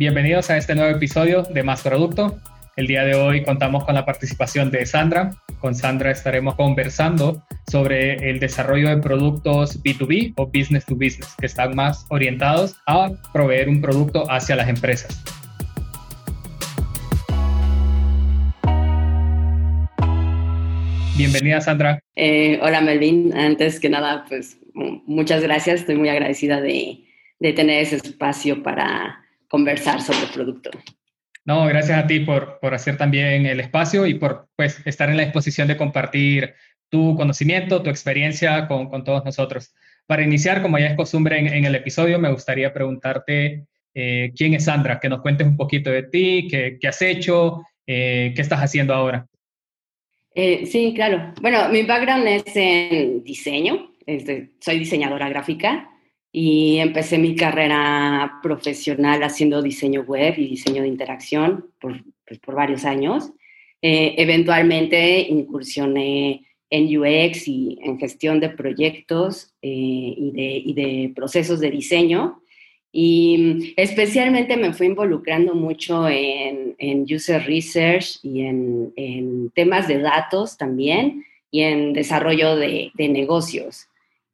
Bienvenidos a este nuevo episodio de Más Producto. El día de hoy contamos con la participación de Sandra. Con Sandra estaremos conversando sobre el desarrollo de productos B2B o business to business, que están más orientados a proveer un producto hacia las empresas. Bienvenida, Sandra. Eh, hola, Melvin. Antes que nada, pues muchas gracias. Estoy muy agradecida de, de tener ese espacio para conversar sobre el producto. No, gracias a ti por, por hacer también el espacio y por pues, estar en la disposición de compartir tu conocimiento, tu experiencia con, con todos nosotros. Para iniciar, como ya es costumbre en, el episodio, me gustaría preguntarte eh, quién es Sandra, que nos cuentes un poquito de ti, qué, qué has hecho, eh, qué estás haciendo ahora. Eh, sí, claro. Bueno, mi background es en diseño, soy diseñadora gráfica y empecé mi carrera profesional haciendo diseño web y diseño de interacción por, pues, por varios años. Eh, eventualmente incursioné en UX y en gestión de proyectos eh, y, de, y, de, procesos de diseño. Y especialmente me fui involucrando mucho en, en user research y en, en, temas de datos también y en desarrollo de, de, negocios.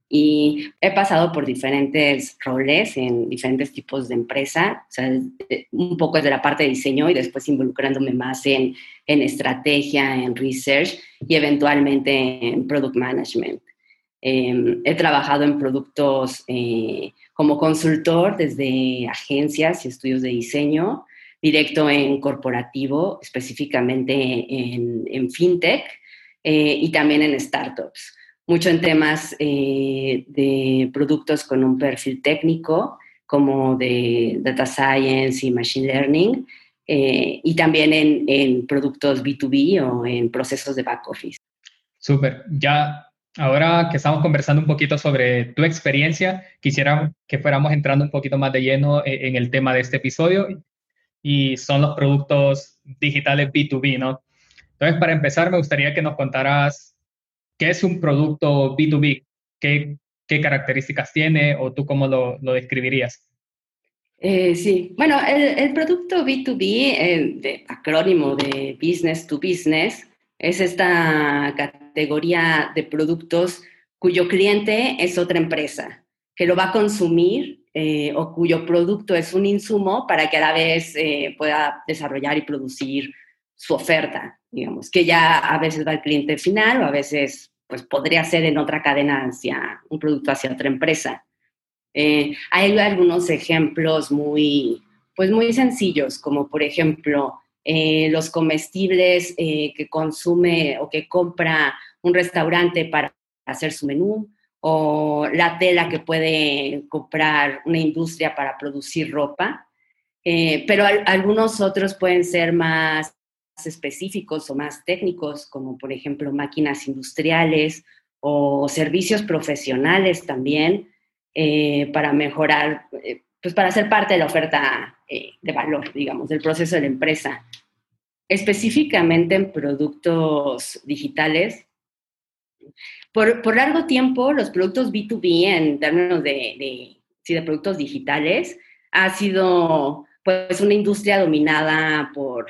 Y he pasado por diferentes roles en diferentes tipos de empresa, o sea, un poco desde la parte de diseño y después involucrándome más en, en estrategia, en research y eventualmente en product management. Eh, he trabajado en productos eh, como consultor desde agencias y estudios de diseño, directo en corporativo, específicamente en, en fintech eh, y también en startups. Mucho en temas eh, de productos con un perfil técnico, como de data science y machine learning, eh, y también en, productos B2B o en procesos de back office. Súper. Ya Ahora que estamos conversando un poquito sobre tu experiencia, quisiera que fuéramos entrando un poquito más de lleno e, en el tema de este episodio y son los productos digitales B2B, ¿no? Entonces, para empezar, me gustaría que nos contaras qué es un producto B2B, qué, características tiene o tú cómo lo, describirías. Eh, sí, bueno, el, el producto B2B, eh, de acrónimo de Business to Business, es esta categoría de productos cuyo cliente es otra empresa que lo va a consumir eh, o cuyo producto es un insumo para que a la vez eh, pueda desarrollar y producir su oferta, digamos, que ya a veces va al cliente final o a veces pues podría ser en otra cadena hacia un producto hacia otra empresa. Eh, hay algunos ejemplos muy, pues muy sencillos, como por ejemplo eh, los comestibles eh, que consume o que compra un restaurante para hacer su menú, o la tela que puede comprar una industria para producir ropa. Eh, pero algunos otros pueden ser más específicos o más técnicos, como por ejemplo máquinas industriales o servicios profesionales también, para mejorar, pues para ser parte de la oferta eh, de valor, digamos, del proceso de la empresa. Específicamente en productos digitales, por, por largo tiempo los productos B2B en términos de, de, sí, de productos digitales ha sido pues una industria dominada por,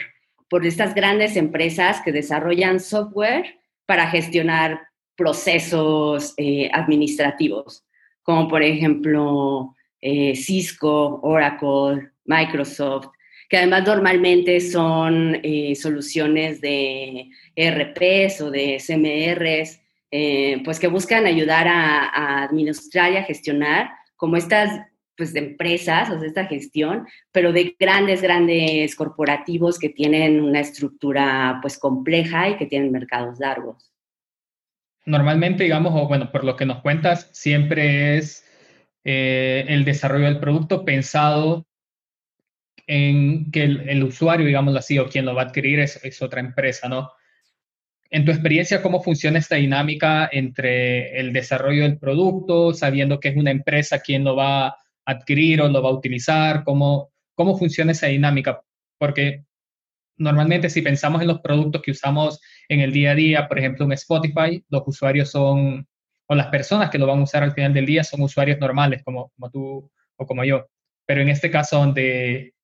por estas grandes empresas que desarrollan software para gestionar procesos eh, administrativos, como por ejemplo eh, Cisco, Oracle, Microsoft, que además normalmente son eh, soluciones de ERPs o de SMRs, eh, pues que buscan ayudar a, administrar y a gestionar como estas pues de empresas, o sea, esta gestión, pero de grandes, grandes corporativos que tienen una estructura pues compleja y que tienen mercados largos. Normalmente, digamos, o bueno, por lo que nos cuentas, siempre es eh, el desarrollo del producto pensado en que el, usuario, digámoslo así, o quien lo va a adquirir es, es, otra empresa, ¿no? En tu experiencia, ¿cómo funciona esta dinámica entre el desarrollo del producto, sabiendo que es una empresa quien lo va adquirir o lo va a utilizar? ¿Cómo, cómo funciona esa dinámica? Porque normalmente si pensamos en los productos que usamos en el día a día, por ejemplo, en Spotify, los usuarios son, o las personas que lo van a usar al final del día son usuarios normales, como, como tú o como yo. Pero en este caso, donde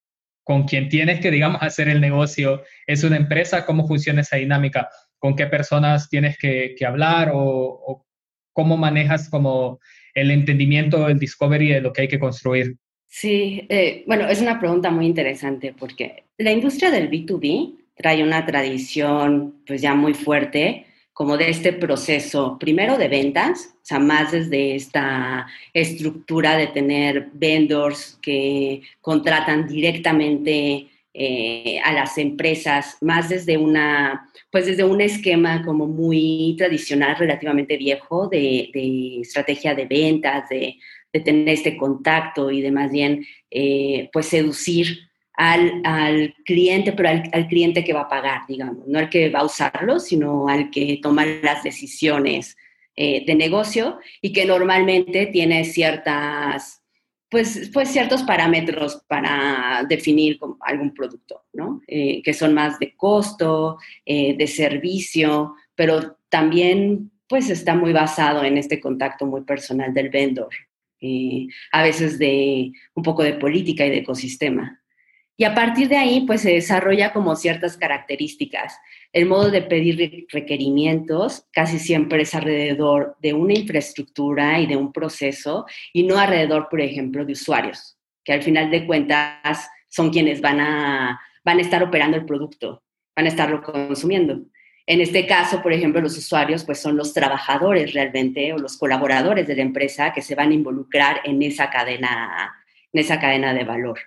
con quien tienes que, digamos, hacer el negocio es una empresa, cómo funciona esa dinámica, con qué personas tienes que, hablar o, cómo manejas como el entendimiento, el discovery de lo que hay que construir. Sí, eh, bueno, es una pregunta muy interesante porque la industria del B2B trae una tradición pues ya muy fuerte como de este proceso, primero de ventas, o sea, más desde esta estructura de tener vendors que contratan directamente eh, a las empresas, más desde una, pues desde un esquema como muy tradicional, relativamente viejo, de, estrategia de ventas, de, tener este contacto y de más bien, eh, pues seducir al, cliente, pero al, cliente que va a pagar, digamos, no al que va a usarlo, sino al que toma las decisiones eh, de negocio y que normalmente tiene ciertas, pues, pues ciertos parámetros para definir algún producto, ¿no? Eh, que son más de costo, eh, de servicio, pero también pues está muy basado en este contacto muy personal del vendor, a veces de un poco de política y de ecosistema. Y a partir de ahí, pues se desarrolla como ciertas características. El modo de pedir requerimientos casi siempre es alrededor de una infraestructura y de un proceso y no alrededor, por ejemplo, de usuarios, que al final de cuentas son quienes van a, van a estar operando el producto, van a estarlo consumiendo. En este caso, por ejemplo, los usuarios pues son los trabajadores realmente o los colaboradores de la empresa que se van a involucrar en esa cadena, en esa cadena de valor.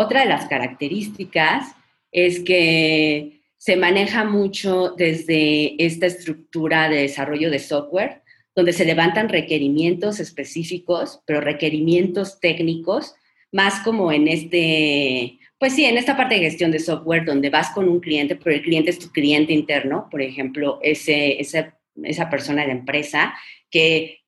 Otra de las características es que se maneja mucho desde esta estructura de desarrollo de software, donde se levantan requerimientos específicos, pero requerimientos técnicos, más como en este, pues sí, en esta parte de gestión de software, donde vas con un cliente, pero el cliente es tu cliente interno, por ejemplo, ese, esa persona de empresa que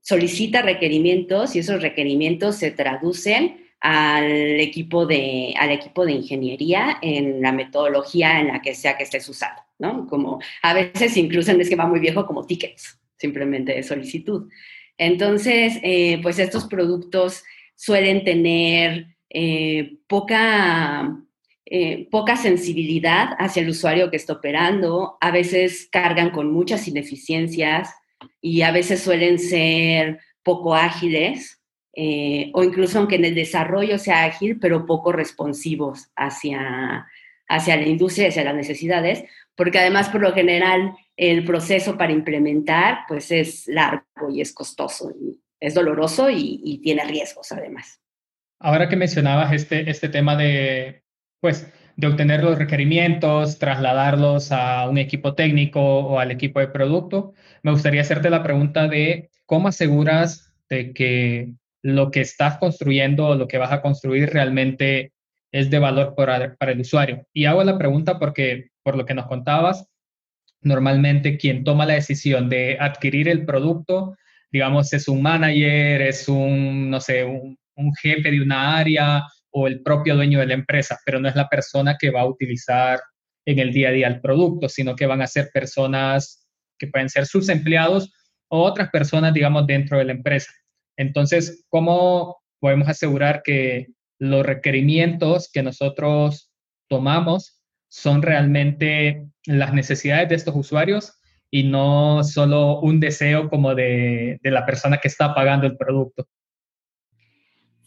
solicita requerimientos y esos requerimientos se traducen al equipo de, al equipo de ingeniería en la metodología en la que sea que estés usando, ¿no? Como a veces incluso en esquema muy viejo como tickets, simplemente de solicitud. Entonces, eh, pues estos productos suelen tener eh, poca, eh, poca sensibilidad hacia el usuario que está operando, a veces cargan con muchas ineficiencias y a veces suelen ser poco ágiles eh, o incluso aunque en el desarrollo sea ágil, pero poco responsivos hacia, hacia la industria, hacia las necesidades, porque además por lo general el proceso para implementar pues es largo y es costoso, y es doloroso y, tiene riesgos además. Ahora que mencionabas este, este tema de, pues, de obtener los requerimientos, trasladarlos a un equipo técnico o al equipo de producto, me gustaría hacerte la pregunta de cómo aseguras de que lo que estás construyendo o lo que vas a construir realmente es de valor para, el usuario. Y hago la pregunta porque, por lo que nos contabas, normalmente quien toma la decisión de adquirir el producto, digamos, es un manager, es un, no sé, un, un jefe de una área o el propio dueño de la empresa, pero no es la persona que va a utilizar en el día a día el producto, sino que van a ser personas que pueden ser sus empleados o otras personas, digamos, dentro de la empresa. Entonces, ¿cómo podemos asegurar que los requerimientos que nosotros tomamos son realmente las necesidades de estos usuarios y no solo un deseo como de, la persona que está pagando el producto?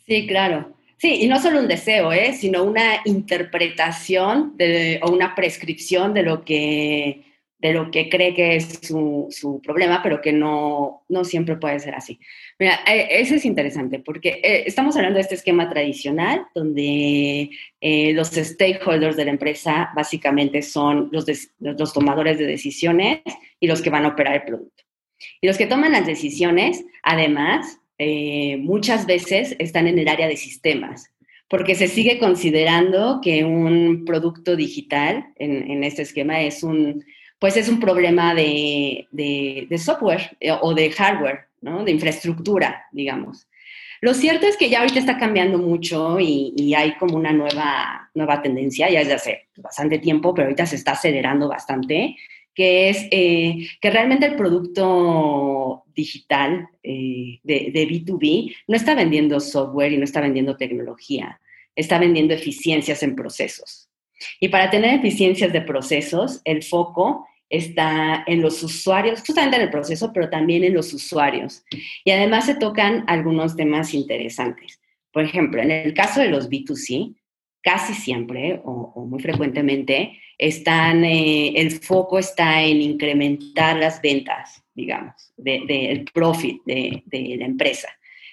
Sí, claro. Sí, y no solo un deseo, ¿eh? sino una interpretación o una prescripción de lo que de lo que cree que es su, problema, pero que no, no siempre puede ser así. Mira, e, eso es interesante porque eh, estamos hablando de este esquema tradicional donde eh, los stakeholders de la empresa básicamente son los, los tomadores de decisiones y los que van a operar el producto. Y los que toman las decisiones, además, eh, muchas veces están en el área de sistemas, porque se sigue considerando que un producto digital en este esquema es un pues es un problema de, software eh, o de hardware, ¿no? de infraestructura, digamos. Lo cierto es que ya ahorita está cambiando mucho y, hay como una nueva, nueva tendencia, ya desde hace bastante tiempo, pero ahorita se está acelerando bastante, que es eh, que realmente el producto digital eh, de, de, B2B no está vendiendo software y no está vendiendo tecnología. está vendiendo eficiencias en procesos. Y para tener eficiencias de procesos, el foco está en los usuarios, justamente en el proceso, pero también en los usuarios. Y además se tocan algunos temas interesantes. Por ejemplo, en el caso de los B2C, casi siempre o, muy frecuentemente están, eh, el foco está en incrementar las ventas, digamos, del de, profit de, de, la empresa.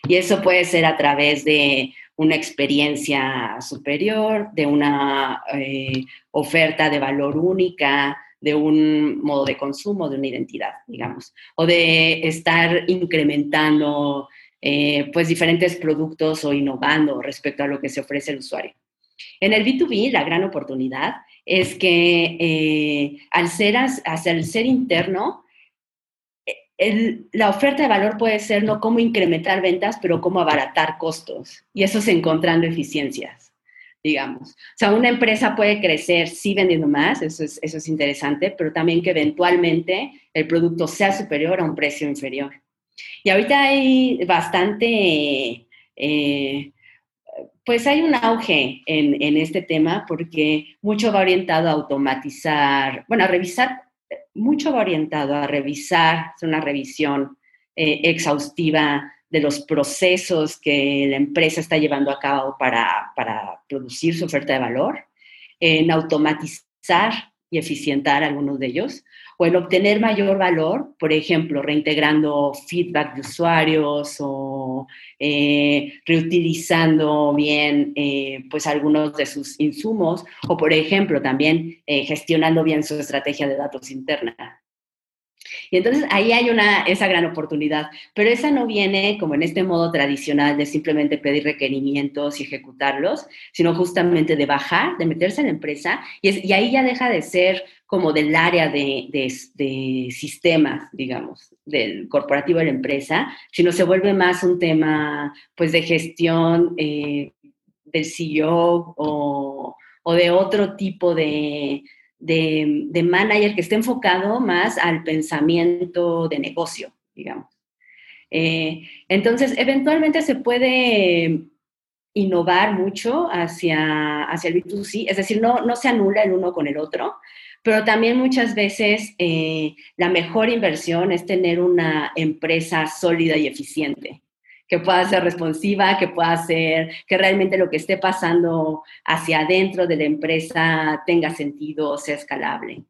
Y eso puede ser a través de una experiencia superior, de una eh, oferta de valor única, de un modo de consumo, de una identidad, digamos, o de estar incrementando eh, pues diferentes productos o innovando respecto a lo que se ofrece al usuario. En el B2B, la gran oportunidad es que eh, al, ser, el ser interno, la oferta de valor puede ser no cómo incrementar ventas, pero cómo abaratar costos. Y eso es encontrando eficiencias, digamos. O sea, una empresa puede crecer sí vendiendo más, eso es, eso es interesante, pero también que eventualmente el producto sea superior a un precio inferior. Y ahorita hay bastante, eh, pues hay un auge en, en, este tema porque mucho va orientado a automatizar, bueno, a revisar mucho orientado a revisar, hacer una revisión eh, exhaustiva de los procesos que la empresa está llevando a cabo para, para producir su oferta de valor, en automatizar y eficientar algunos de ellos, o en obtener mayor valor, por ejemplo, reintegrando feedback de usuarios o eh, reutilizando bien eh, pues algunos de sus insumos, o por ejemplo, también eh, gestionando bien su estrategia de datos interna. Y entonces ahí hay una, esa gran oportunidad, pero esa no viene como en este modo tradicional de simplemente pedir requerimientos y ejecutarlos, sino justamente de bajar, de meterse en la empresa y, y ahí ya deja de ser como del área de, de, sistemas, digamos, del corporativo de la empresa, sino se vuelve más un tema pues de gestión eh, del CEO o, o de otro tipo de, de, de, manager que esté enfocado más al pensamiento de negocio, digamos. Eh, entonces, eventualmente se puede innovar mucho hacia, hacia el B2C, es decir, no, no se anula el uno con el otro, pero también muchas veces eh, la mejor inversión es tener una empresa sólida y eficiente que pueda ser responsiva, que pueda ser, que realmente lo que esté pasando hacia adentro de la empresa tenga sentido, sea escalable.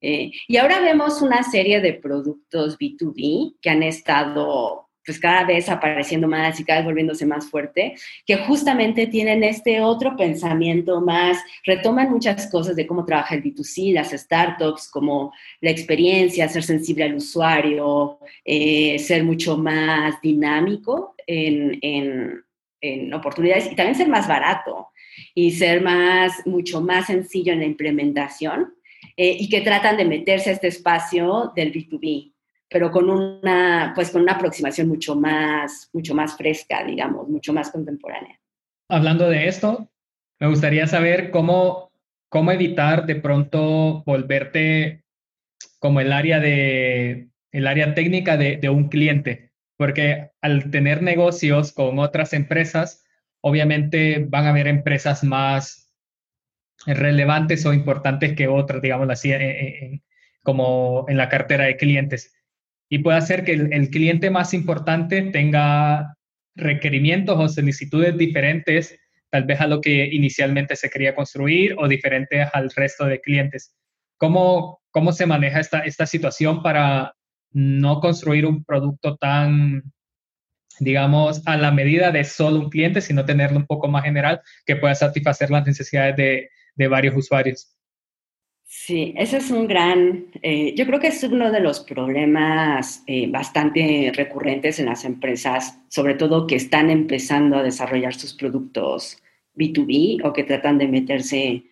Eh, y ahora vemos una serie de productos B2B que han estado pues cada vez apareciendo más y cada vez volviéndose más fuerte, que justamente tienen este otro pensamiento más, retoman muchas cosas de cómo trabaja el B2C, las startups, como la experiencia, ser sensible al usuario, eh, ser mucho más dinámico en, en, en oportunidades y también ser más barato y ser más, mucho más sencillo en la implementación eh, y que tratan de meterse a este espacio del B2B pero con una, pues con una aproximación mucho más, mucho más fresca, digamos, mucho más contemporánea. Hablando de esto, me gustaría saber cómo, cómo evitar de pronto volverte como el área de el área técnica de, de un cliente, porque al tener negocios con otras empresas, obviamente van a haber empresas más relevantes o importantes que otras, digamos así, como en la cartera de clientes y puede hacer que el, cliente más importante tenga requerimientos o solicitudes diferentes tal vez a lo que inicialmente se quería construir o diferentes al resto de clientes. ¿Cómo, cómo se maneja esta, esta situación para no construir un producto tan, digamos, a la medida de solo un cliente, sino tenerlo un poco más general que pueda satisfacer las necesidades de, de varios usuarios? Sí, ese es un gran, eh, yo creo que es uno de los problemas eh, bastante recurrentes en las empresas, sobre todo que están empezando a desarrollar sus productos B2B o que tratan de meterse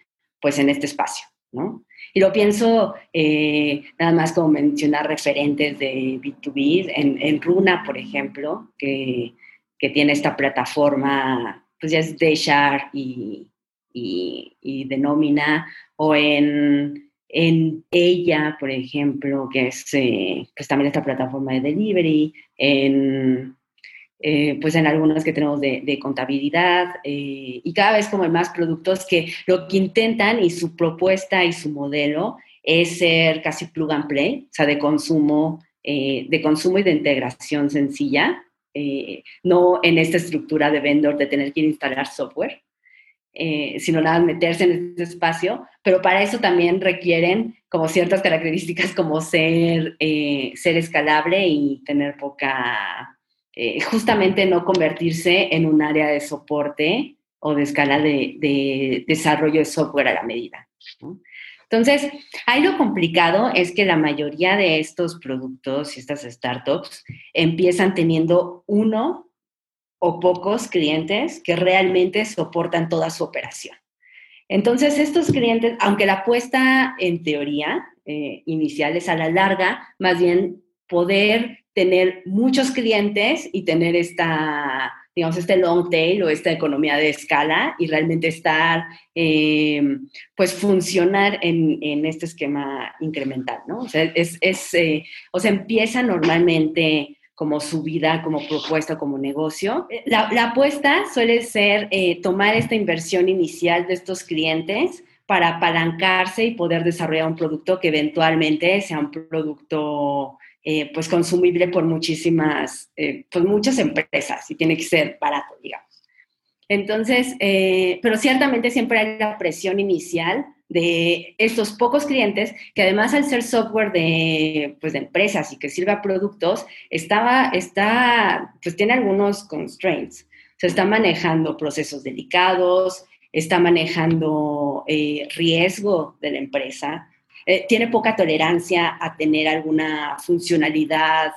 pues en este espacio, ¿no? Y lo pienso eh, nada más como mencionar referentes de B2B, en, Runa, por ejemplo, que, que, tiene esta plataforma, pues ya es Deshar y, y, y denomina o en, en ella, por ejemplo, que es eh, pues también esta plataforma de delivery, en, eh, pues en algunos que tenemos de, contabilidad eh, y cada vez como hay más productos que lo que intentan y su propuesta y su modelo es ser casi plug and play, o sea, de consumo, eh, de consumo y de integración sencilla, no en esta estructura de vendor de tener que instalar software, sino nada meterse en este espacio, pero para eso también requieren como ciertas características como ser, ser escalable y tener poca eh, justamente no convertirse en un área de soporte o de escala de, desarrollo de software a la medida. Entonces, ahí lo complicado es que la mayoría de estos productos y estas startups empiezan teniendo uno o pocos clientes que realmente soportan toda su operación. Entonces, estos clientes, aunque la apuesta en teoría eh, inicial es a la larga, más bien poder tener muchos clientes y tener esta, digamos, este long tail o esta economía de escala y realmente estar, eh, pues, funcionar en, en, este esquema incremental, ¿no? O sea, es, es eh, o sea, empieza normalmente como su vida, como propuesta, como negocio. La, la apuesta suele ser eh, tomar esta inversión inicial de estos clientes para apalancarse y poder desarrollar un producto que eventualmente sea un producto eh, pues consumible por muchísimas, eh, pues muchas empresas y tiene que ser barato, digamos. Entonces, eh, pero ciertamente siempre hay la presión inicial de estos pocos clientes que además al ser software de, pues de empresas y que sirva productos, estaba, está, pues tiene algunos constraints. Se está manejando procesos delicados, está manejando riesgo de la empresa, eh, tiene poca tolerancia a tener alguna funcionalidad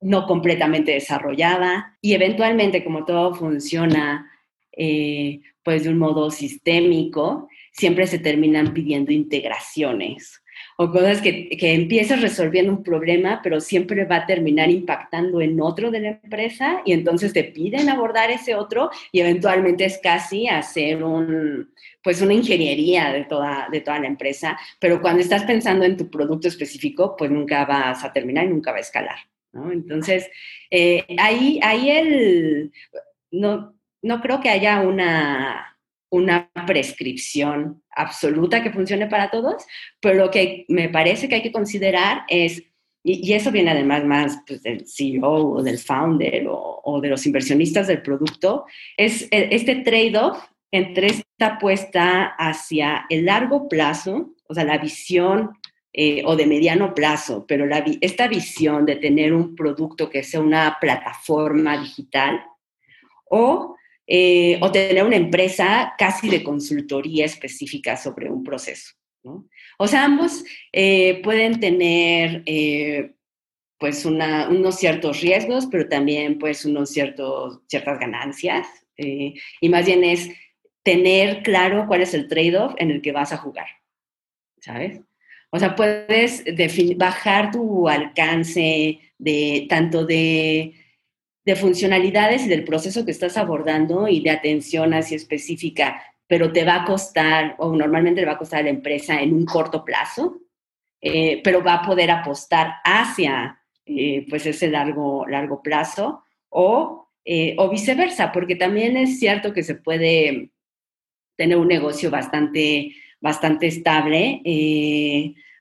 no completamente desarrollada y eventualmente como todo funciona eh, pues de un modo sistémico, siempre se terminan pidiendo integraciones o cosas que, que empiezas resolviendo un problema, pero siempre va a terminar impactando en otro de la empresa y entonces te piden abordar ese otro y eventualmente es casi hacer un, pues una ingeniería de toda, de toda la empresa, pero cuando estás pensando en tu producto específico, pues nunca vas a terminar y nunca va a escalar. ¿no? Entonces, eh, ahí, ahí el, no, no creo que haya una, una prescripción absoluta que funcione para todos, pero lo que me parece que hay que considerar es, y, eso viene además más pues, del CEO o del founder o, de los inversionistas del producto, es e, este trade-off entre esta apuesta hacia el largo plazo, o sea, la visión eh, o de mediano plazo, pero la, esta visión de tener un producto que sea una plataforma digital, o eh, o tener una empresa casi de consultoría específica sobre un proceso. O sea, ambos eh, pueden tener eh, pues unos ciertos riesgos, pero también pues unos ciertos, ciertas ganancias. y más bien es tener claro cuál es el trade-off en el que vas a jugar, ¿sabes? O sea, puedes bajar tu alcance de tanto de de funcionalidades y del proceso que estás abordando y de atención así específica, pero te va a costar, o normalmente le va a costar a la empresa en un corto plazo, eh, pero va a poder apostar hacia eh, pues ese largo, largo plazo, o, eh, o viceversa, porque también es cierto que se puede tener un negocio bastante, bastante estable,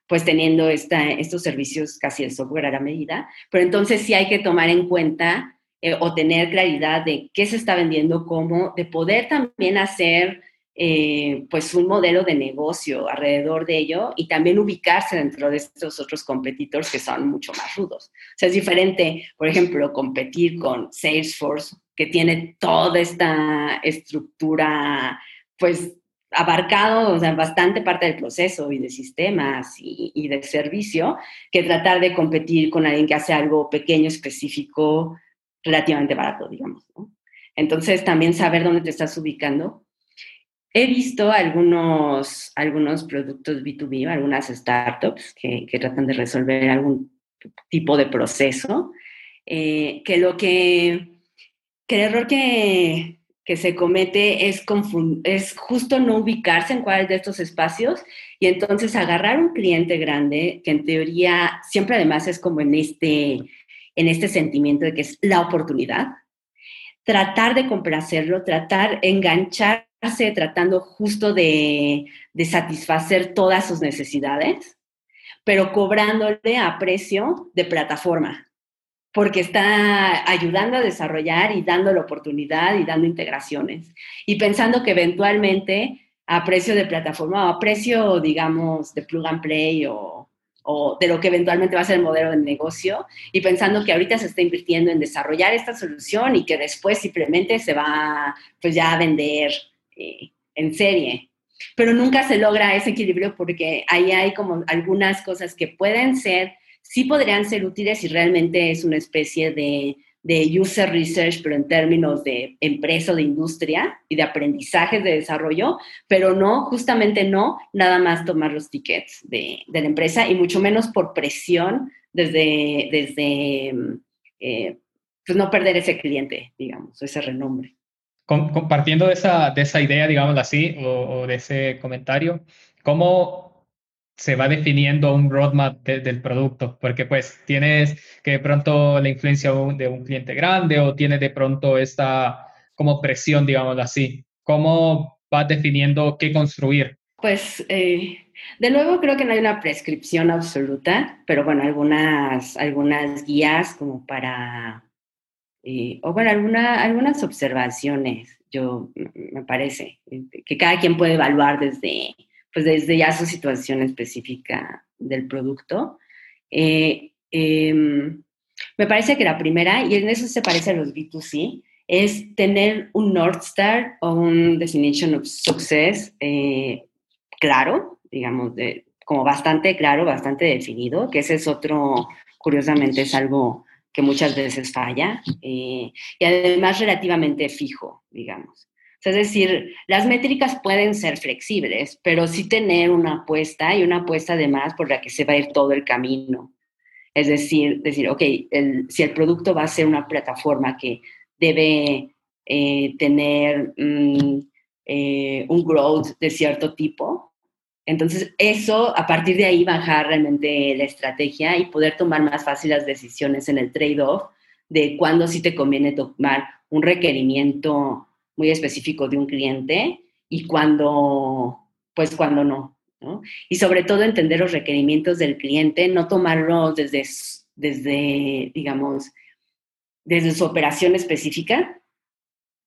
pues teniendo esta, estos servicios casi el software a la medida, pero entonces sí hay que tomar en cuenta eh, o tener claridad de qué se está vendiendo, cómo, de poder también hacer eh, pues un modelo de negocio alrededor de ello y también ubicarse dentro de estos otros competidores que son mucho más rudos. O sea, es diferente, por ejemplo, competir con Salesforce, que tiene toda esta estructura, pues abarcado o sea, bastante parte del proceso y de sistemas y, y, de servicio, que tratar de competir con alguien que hace algo pequeño, específico, relativamente barato, digamos. Entonces, también saber dónde te estás ubicando. He visto algunos, algunos productos B2B, algunas startups que, tratan de resolver algún tipo de proceso, eh, que lo que, que el error que, que se comete es, es justo no ubicarse en cuál de estos espacios y entonces agarrar un cliente grande, que en teoría siempre además es como en este en este sentimiento de que es la oportunidad, tratar de complacerlo, tratar, engancharse tratando justo de, de satisfacer todas sus necesidades, pero cobrándole a precio de plataforma, porque está ayudando a desarrollar y dando la oportunidad y dando integraciones. Y pensando que eventualmente a precio de plataforma o a precio, digamos, de plug and play o, o de lo que eventualmente va a ser el modelo de negocio y pensando que ahorita se está invirtiendo en desarrollar esta solución y que después simplemente se va pues ya a vender eh, en serie. Pero nunca se logra ese equilibrio porque ahí hay como algunas cosas que pueden ser, sí podrían ser útiles si realmente es una especie de de user research, pero en términos de empresa o de industria y de aprendizaje de desarrollo, pero no, justamente no, nada más tomar los tickets de, la empresa y mucho menos por presión desde, desde eh, pues no perder ese cliente, digamos, ese renombre. Compartiendo de esa, de esa idea, digamos así, o, o de ese comentario, ¿cómo se va definiendo un roadmap del producto, porque pues tienes que de pronto la influencia de un cliente grande o tienes de pronto esta como presión, digamos así. ¿Cómo vas definiendo qué construir? Pues eh, de nuevo creo que no hay una prescripción absoluta, pero bueno, algunas, algunas guías como para, eh, o bueno, alguna, algunas observaciones, yo me parece, que cada quien puede evaluar desde pues desde ya su situación específica del producto. Eh, em, me parece que la primera, y en eso se parece a los B2C, es tener un North Star o un Definition of Success eh, claro, digamos, como bastante claro, bastante definido, que ese es otro, curiosamente, es algo que muchas veces falla, eh, y además relativamente fijo, digamos es decir, las métricas pueden ser flexibles, pero sí tener una apuesta y una apuesta además por la que se va a ir todo el camino. Es decir, decir, ok, si el producto va a ser una plataforma que debe eh, tener mm, eh, un growth de cierto tipo, entonces eso, a partir de ahí, bajar realmente la estrategia y poder tomar más fácil las decisiones en el trade-off de cuándo sí te conviene tomar un requerimiento muy específico de un cliente y cuando, pues cuando no, ¿no? Y sobre todo entender los requerimientos del cliente, no tomarlos desde, desde digamos, desde su operación específica,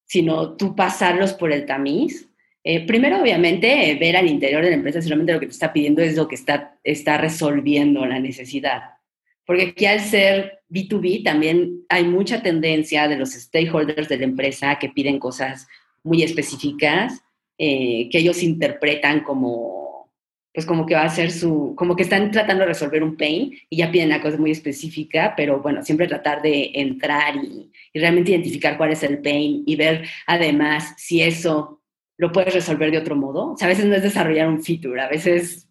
sino tú pasarlos por el tamiz. Eh, primero, obviamente, ver al interior de la empresa si realmente lo que te está pidiendo es lo que está, está resolviendo la necesidad. Porque aquí al ser B2B también hay mucha tendencia de los stakeholders de la empresa que piden cosas muy específicas, eh, que ellos interpretan como, pues como que va a ser su, como que están tratando de resolver un pain y ya piden una cosa muy específica, pero bueno, siempre tratar de entrar y, y realmente identificar cuál es el pain y ver además si eso lo puedes resolver de otro modo. O sea, a veces no es desarrollar un feature, a veces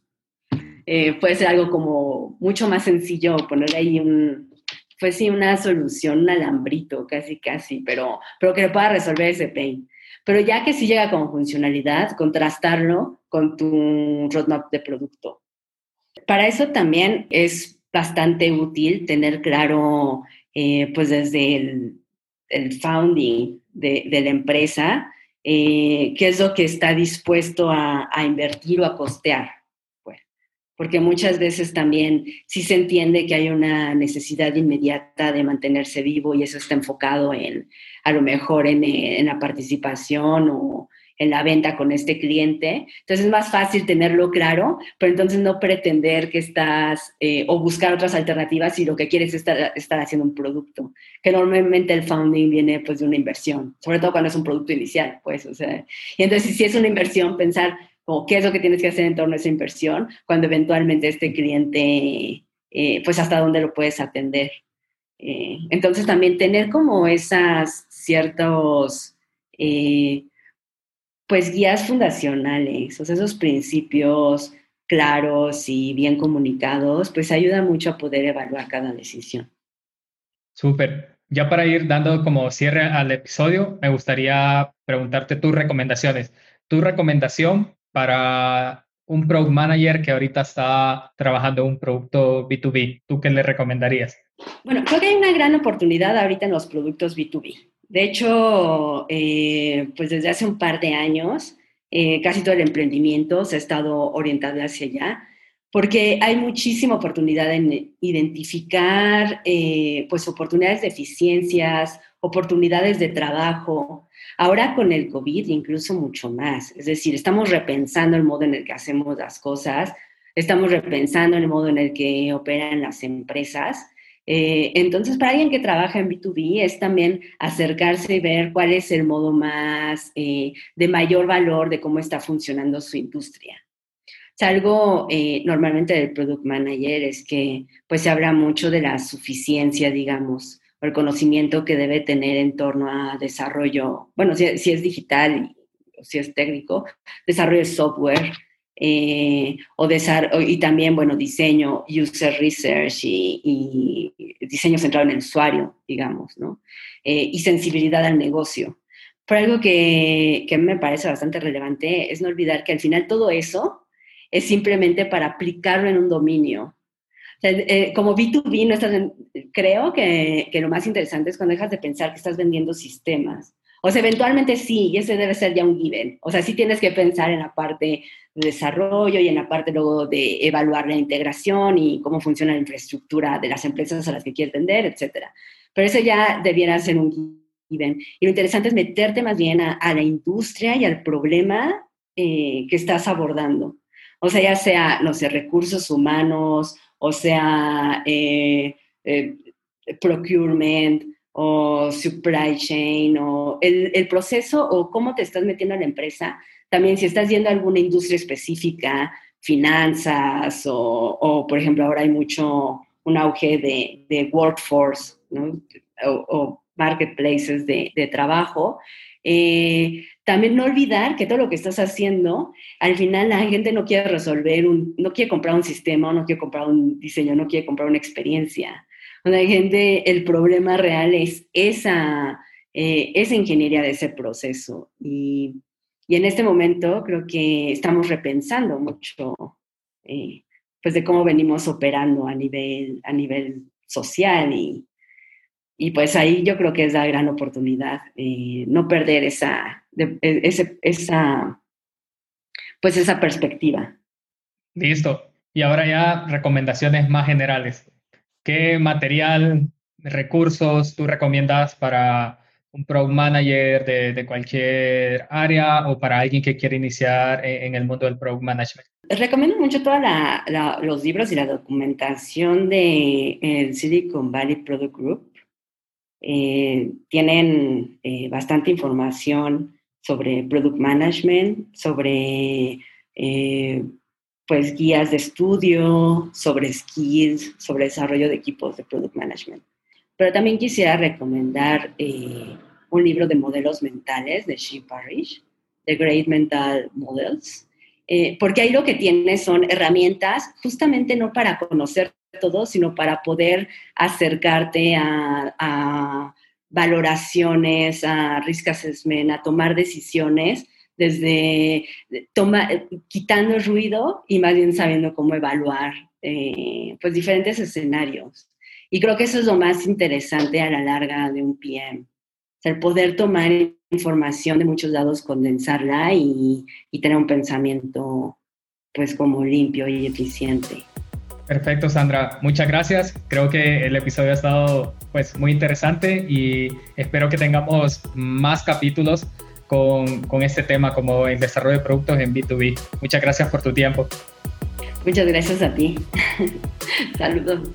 eh, puede ser algo como mucho más sencillo, poner ahí un, pues sí, una solución, un alambrito, casi, casi, pero, pero que le pueda resolver ese pain. Pero ya que sí llega como funcionalidad, contrastarlo con tu roadmap de producto. Para eso también es bastante útil tener claro, eh, pues desde el, founding de, la empresa, eh, qué es lo que está dispuesto a invertir o a costear porque muchas veces también sí se entiende que hay una necesidad inmediata de mantenerse vivo y eso está enfocado en, a lo mejor, en, en la participación o en la venta con este cliente. Entonces es más fácil tenerlo claro, pero entonces no pretender que estás eh, o buscar otras alternativas si lo que quieres es estar, estar, haciendo un producto, que normalmente el founding viene pues de una inversión, sobre todo cuando es un producto inicial, pues, o sea, y entonces si es una inversión, pensar, o qué es lo que tienes que hacer en torno a esa inversión cuando eventualmente este cliente, eh, pues hasta dónde lo puedes atender. Eh, entonces también tener como esas ciertos, eh, pues guías fundacionales, o sea, esos principios claros y bien comunicados, pues ayuda mucho a poder evaluar cada decisión. Súper. Ya para ir dando como cierre al episodio, me gustaría preguntarte tus recomendaciones. Tu recomendación para un product manager que ahorita está trabajando un producto B2B? ¿Tú qué le recomendarías? Bueno, creo que hay una gran oportunidad ahorita en los productos B2B, De hecho, eh, pues desde hace un par de años, eh, casi todo el emprendimiento se ha estado orientado hacia allá, porque hay muchísima oportunidad en identificar eh, pues oportunidades de eficiencias, oportunidades de trabajo. Ahora con el COVID incluso mucho más. Es decir, estamos repensando el modo en el que hacemos las cosas, estamos repensando el modo en el que operan las empresas eh, entonces, para alguien que trabaja en B2B es también acercarse y ver cuál es el modo más eh, de mayor valor de cómo está funcionando su industria. Es algo eh, normalmente del product manager es que pues se habla mucho de la suficiencia, digamos, el conocimiento que debe tener en torno a desarrollo, bueno, si, si es digital o si es técnico, desarrollo de software, eh, o y también, bueno, diseño, user research y, diseño centrado en el usuario, digamos, ¿no? Eh, y sensibilidad al negocio. Pero algo que, que me parece bastante relevante es no olvidar que al final todo eso es simplemente para aplicarlo en un dominio. Eh, como B2B, no estás creo que, que lo más interesante es cuando dejas de pensar que estás vendiendo sistemas o sea, eventualmente sí, y ese debe ser ya un given. O sea, sí tienes que pensar en la parte de desarrollo y en la parte luego de evaluar la integración y cómo funciona la infraestructura de las empresas a las que quieres vender, etcétera. Pero eso ya debiera ser un given. Y lo interesante es meterte más bien a, la industria y al problema eh, que estás abordando. O sea, ya sea, no sé, recursos humanos, o sea, eh, eh, procurement, o supply chain, o el, proceso o cómo te estás metiendo a la empresa. También si estás yendo a alguna industria específica, finanzas, o, por ejemplo ahora hay mucho un auge de, de workforce, o, marketplaces de, de trabajo. Eh, también no olvidar que todo lo que estás haciendo, al final la gente no quiere resolver, un, no quiere comprar un sistema, no quiere comprar un diseño, no quiere comprar una experiencia hay gente, el problema real es esa, eh, esa ingeniería de ese proceso. Y, y, en este momento creo que estamos repensando mucho eh, pues de cómo venimos operando a nivel, a nivel social y, y pues ahí yo creo que es la gran oportunidad, eh, no perder esa, ese, esa, pues esa perspectiva. Listo. Y ahora ya recomendaciones más generales. ¿Qué material, recursos tú recomiendas para un product manager de, cualquier área o para alguien que quiere iniciar en, el mundo del product management? Recomiendo mucho todos los libros y la documentación de el Silicon Valley Product Group. Eh, tienen eh, bastante información sobre product management, sobre eh, pues guías de estudio, sobre skills, sobre desarrollo de equipos de product management. Pero también quisiera recomendar eh, un libro de modelos mentales de Shea Parrish, The Great Mental Models, eh, porque ahí lo que tiene son herramientas justamente no para conocer todo, sino para poder acercarte a valoraciones, a risk assessment, a tomar decisiones desde toma, quitando el ruido y más bien sabiendo cómo evaluar eh, pues diferentes escenarios. Y creo que eso es lo más interesante a la larga de un PM. el poder tomar información de muchos lados, condensarla y, y tener un pensamiento pues como limpio y eficiente. Perfecto, Sandra. Muchas gracias. Creo que el episodio ha estado pues muy interesante y espero que tengamos más capítulos con, con este tema como el desarrollo de productos en B2B. Muchas gracias por tu tiempo. Muchas gracias a ti. Saludos.